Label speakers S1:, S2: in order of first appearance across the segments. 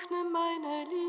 S1: öffne meine Lippen,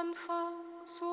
S1: Anfang, so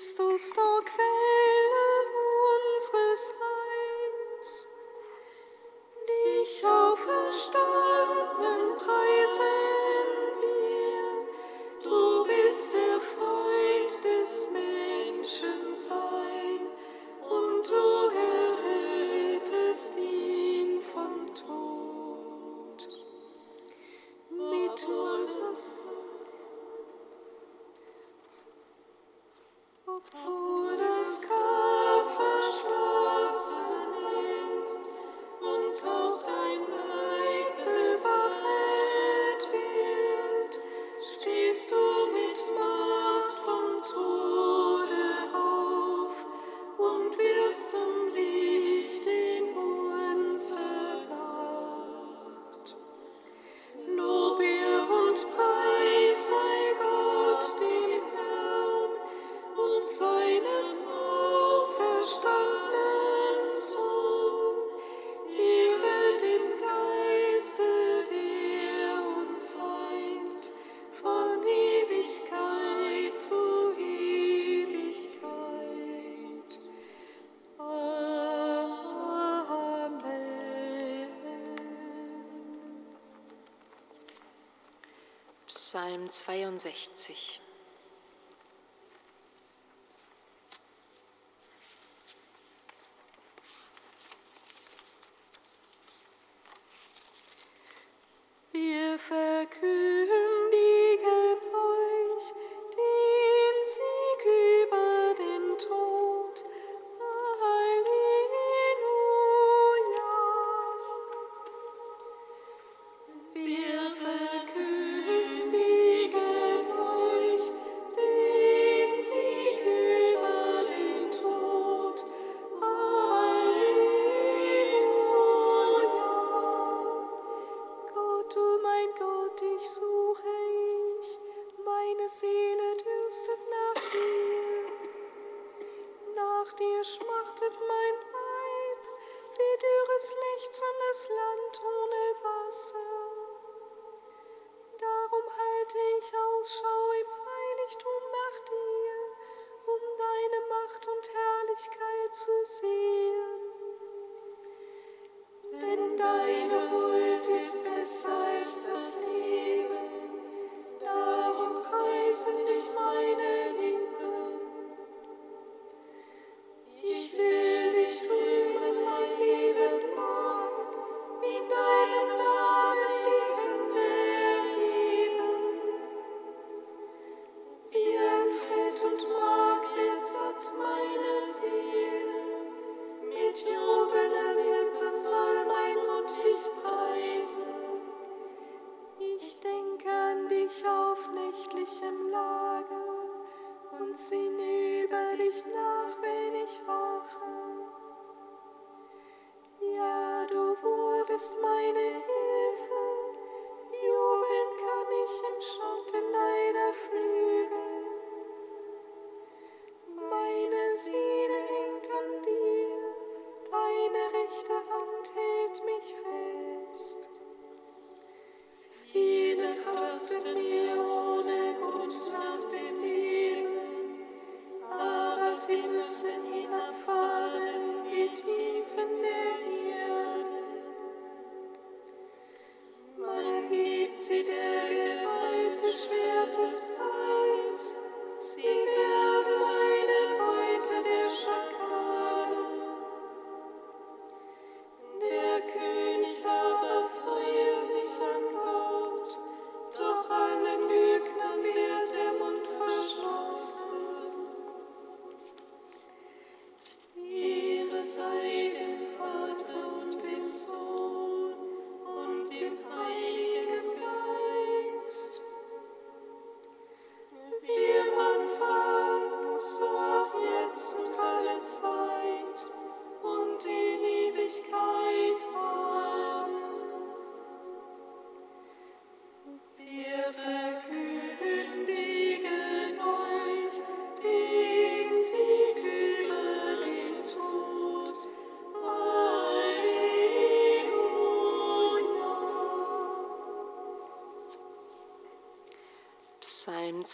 S1: Christus, du Quelle 62.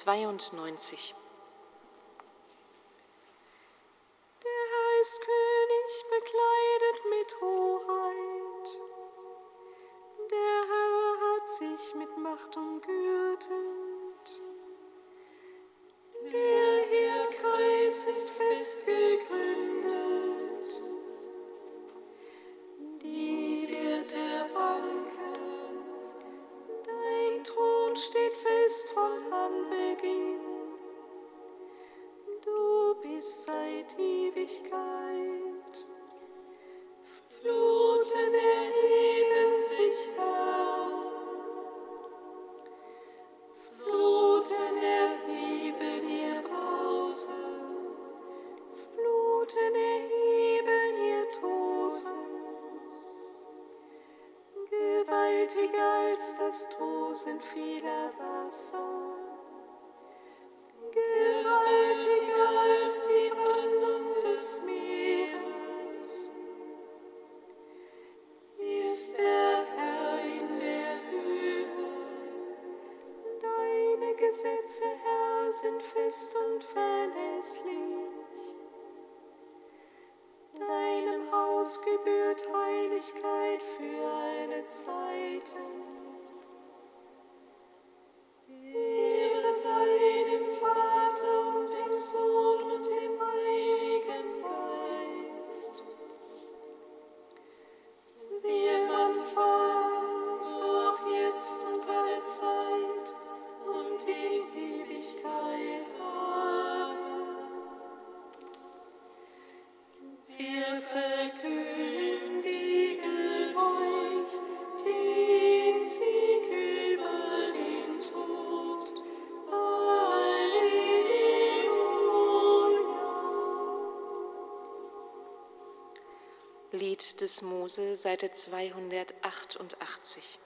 S1: 92.
S2: Mose, Seite 288.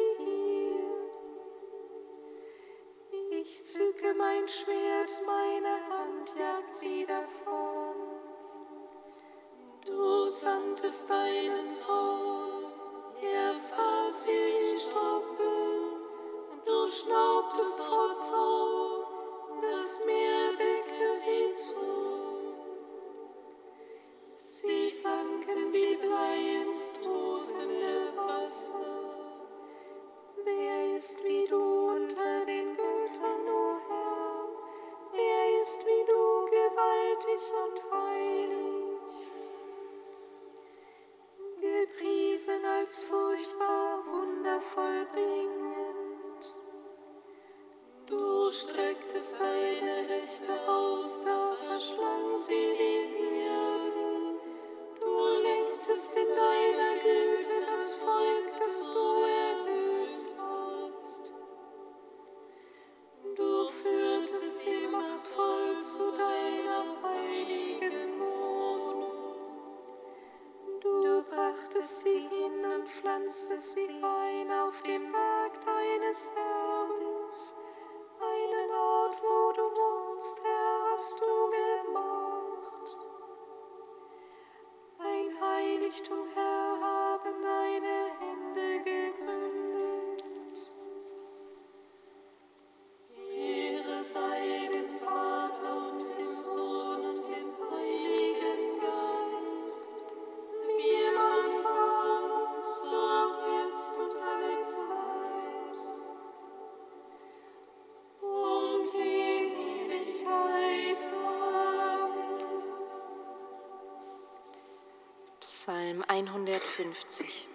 S1: Ich zücke mein Schwert, meine Hand jagt sie davon. Du sandtest deinen Sohn, er fass in Stoppen, du schnaubtest vor Zorn, das Meer deckte sie zu. Sie sanken wie Blei ins tosende Wasser. Wer ist wie du unter den Und heilig, gepriesen als furchtbar wundervoll bringend. Du strecktest deine Rechte aus, da verschlang sie die Erde. Du legtest in deiner Güte das Volk, das du necessity. 50.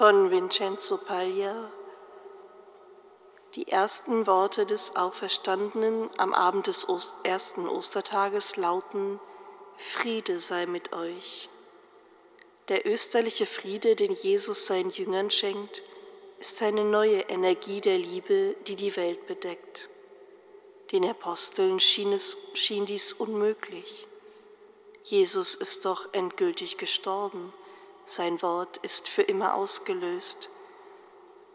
S3: von Vincenzo Paglia. Die ersten Worte des Auferstandenen am Abend des ersten Ostertages lauten, Friede sei mit euch. Der österliche Friede, den Jesus seinen Jüngern schenkt, ist eine neue Energie der Liebe, die die Welt bedeckt. Den Aposteln schien, es, schien dies unmöglich. Jesus ist doch endgültig gestorben sein Wort ist für immer ausgelöst.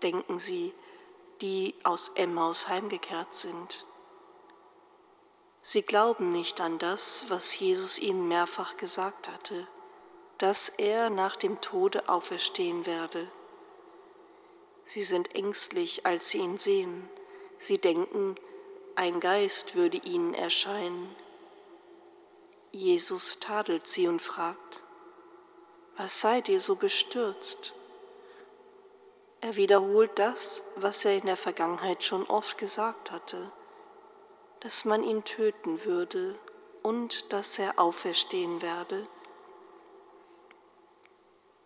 S3: Denken Sie, die aus Emmaus heimgekehrt sind. Sie glauben nicht an das, was Jesus ihnen mehrfach gesagt hatte, dass er nach dem Tode auferstehen werde. Sie sind ängstlich, als sie ihn sehen. Sie denken, ein Geist würde ihnen erscheinen. Jesus tadelt sie und fragt, was seid ihr so bestürzt? Er wiederholt das, was er in der Vergangenheit schon oft gesagt hatte, dass man ihn töten würde und dass er auferstehen werde.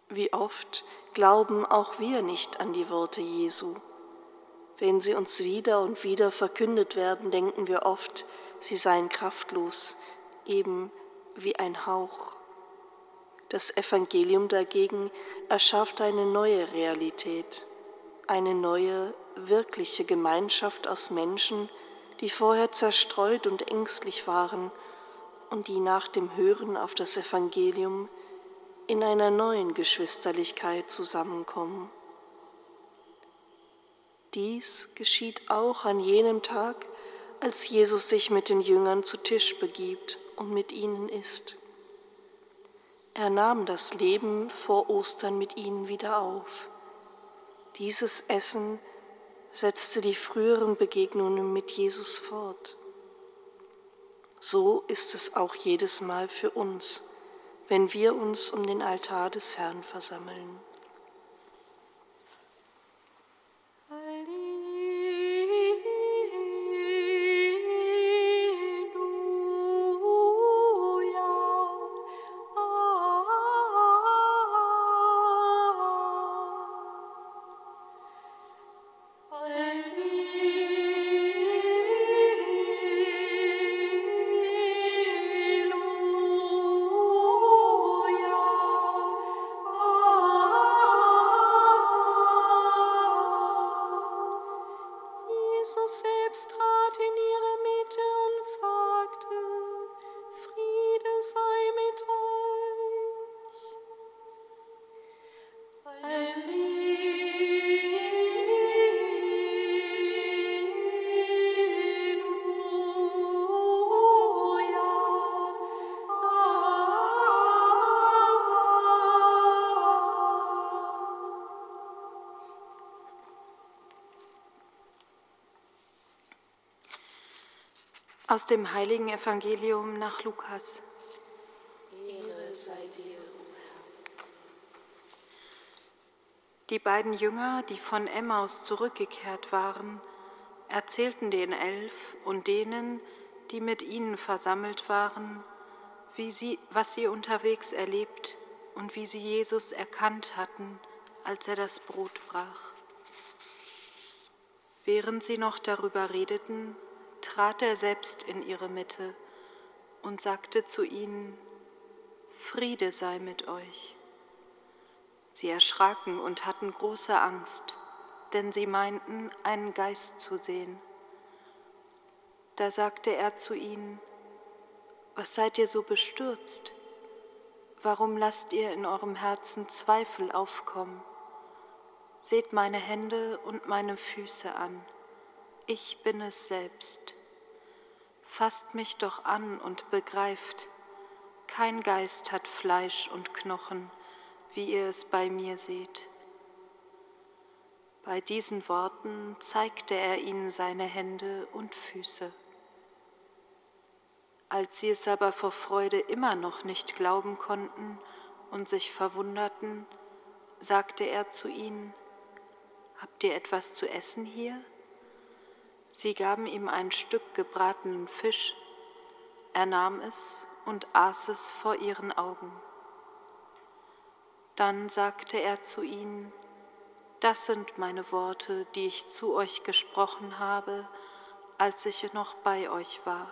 S3: Wie oft glauben auch wir nicht an die Worte Jesu. Wenn sie uns wieder und wieder verkündet werden, denken wir oft, sie seien kraftlos, eben wie ein Hauch. Das Evangelium dagegen erschafft eine neue Realität, eine neue, wirkliche Gemeinschaft aus Menschen, die vorher zerstreut und ängstlich waren und die nach dem Hören auf das Evangelium in einer neuen Geschwisterlichkeit zusammenkommen. Dies geschieht auch an jenem Tag, als Jesus sich mit den Jüngern zu Tisch begibt und mit ihnen isst. Er nahm das Leben vor Ostern mit ihnen wieder auf. Dieses Essen setzte die früheren Begegnungen mit Jesus fort. So ist es auch jedes Mal für uns, wenn wir uns um den Altar des Herrn versammeln.
S2: Aus dem heiligen Evangelium nach Lukas.
S3: Ehre sei dir, o Herr.
S2: Die beiden Jünger, die von Emmaus zurückgekehrt waren, erzählten den Elf und denen, die mit ihnen versammelt waren, wie sie, was sie unterwegs erlebt und wie sie Jesus erkannt hatten, als er das Brot brach. Während sie noch darüber redeten, trat er selbst in ihre Mitte und sagte zu ihnen, Friede sei mit euch. Sie erschraken und hatten große Angst, denn sie meinten, einen Geist zu sehen. Da sagte er zu ihnen, Was seid ihr so bestürzt? Warum lasst ihr in eurem Herzen Zweifel aufkommen? Seht meine Hände und meine Füße an ich bin es selbst. Fasst mich doch an und begreift, kein Geist hat Fleisch und Knochen, wie ihr es bei mir seht. Bei diesen Worten zeigte er ihnen seine Hände und Füße. Als sie es aber vor Freude immer noch nicht glauben konnten und sich verwunderten, sagte er zu ihnen, Habt ihr etwas zu essen hier? Sie gaben ihm ein Stück gebratenen Fisch, er nahm es und aß es vor ihren Augen. Dann sagte er zu ihnen, das sind meine Worte, die ich zu euch gesprochen habe, als ich noch bei euch war.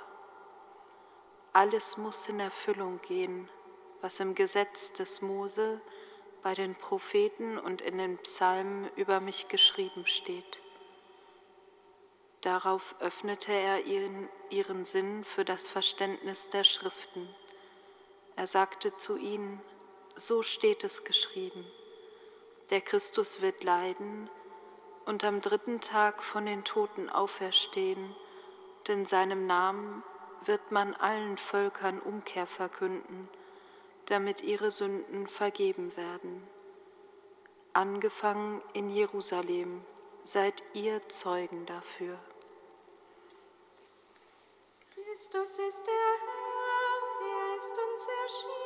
S2: Alles muss in Erfüllung gehen, was im Gesetz des Mose, bei den Propheten und in den Psalmen über mich geschrieben steht. Darauf öffnete er ihren, ihren Sinn für das Verständnis der Schriften. Er sagte zu ihnen, so steht es geschrieben, der Christus wird leiden und am dritten Tag von den Toten auferstehen, denn seinem Namen wird man allen Völkern Umkehr verkünden, damit ihre Sünden vergeben werden. Angefangen in Jerusalem seid ihr Zeugen dafür.
S1: Christus ist der Herr, er ist uns erschienen.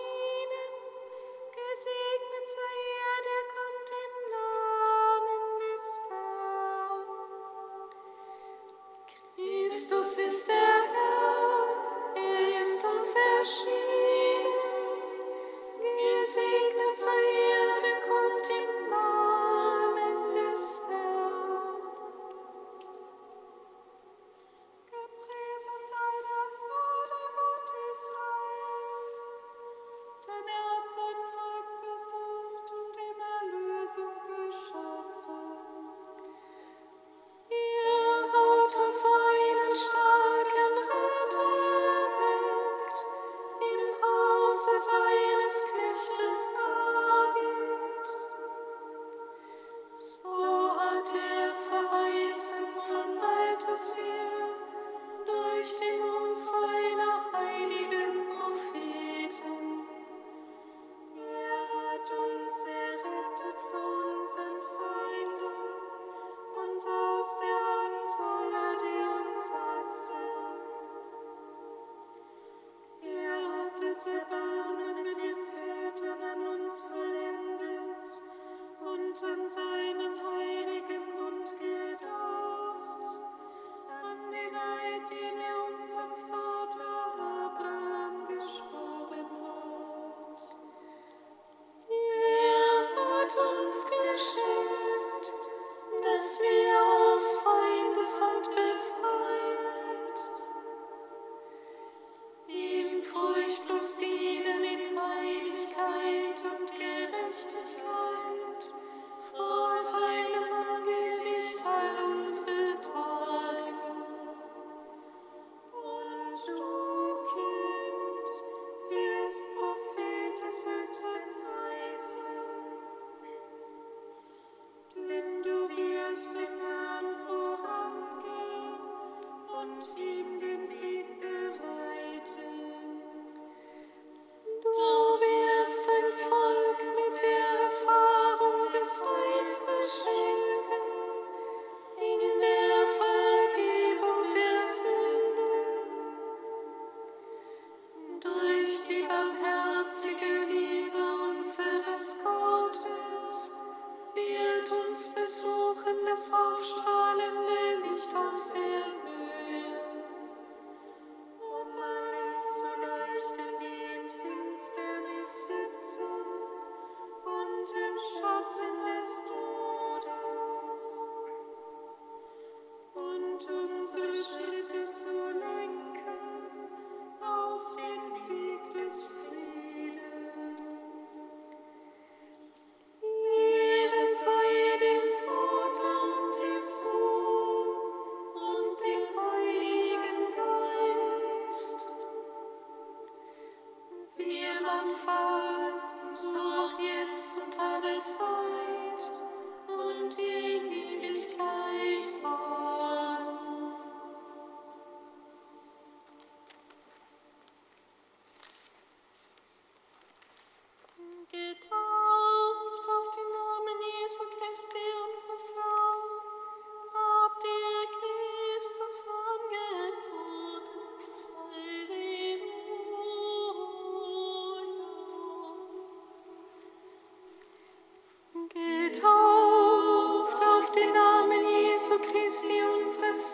S1: ist, die uns das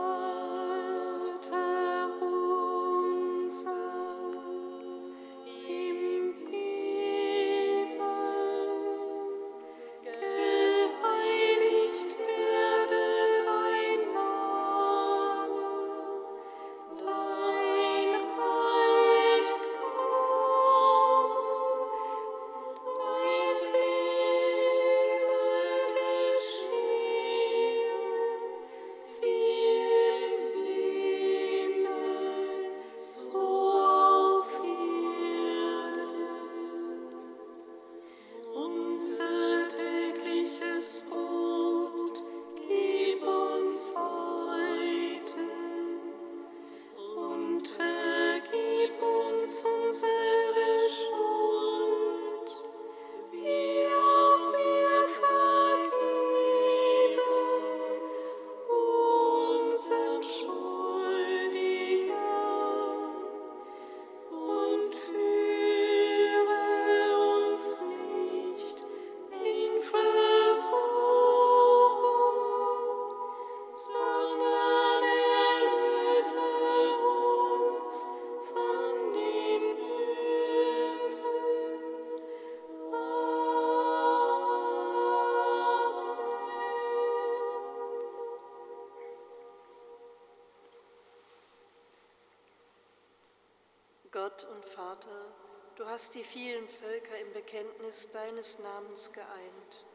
S3: hast die vielen Völker im Bekenntnis deines Namens geeint.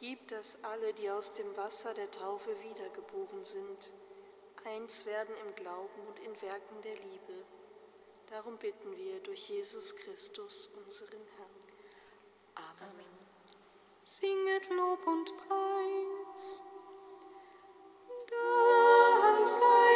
S3: Gib, dass alle, die aus dem Wasser der Taufe wiedergeboren sind, eins werden im Glauben und in Werken der Liebe. Darum bitten wir durch Jesus Christus, unseren Herrn.
S1: Amen. Singet Lob und Preis. Dank sei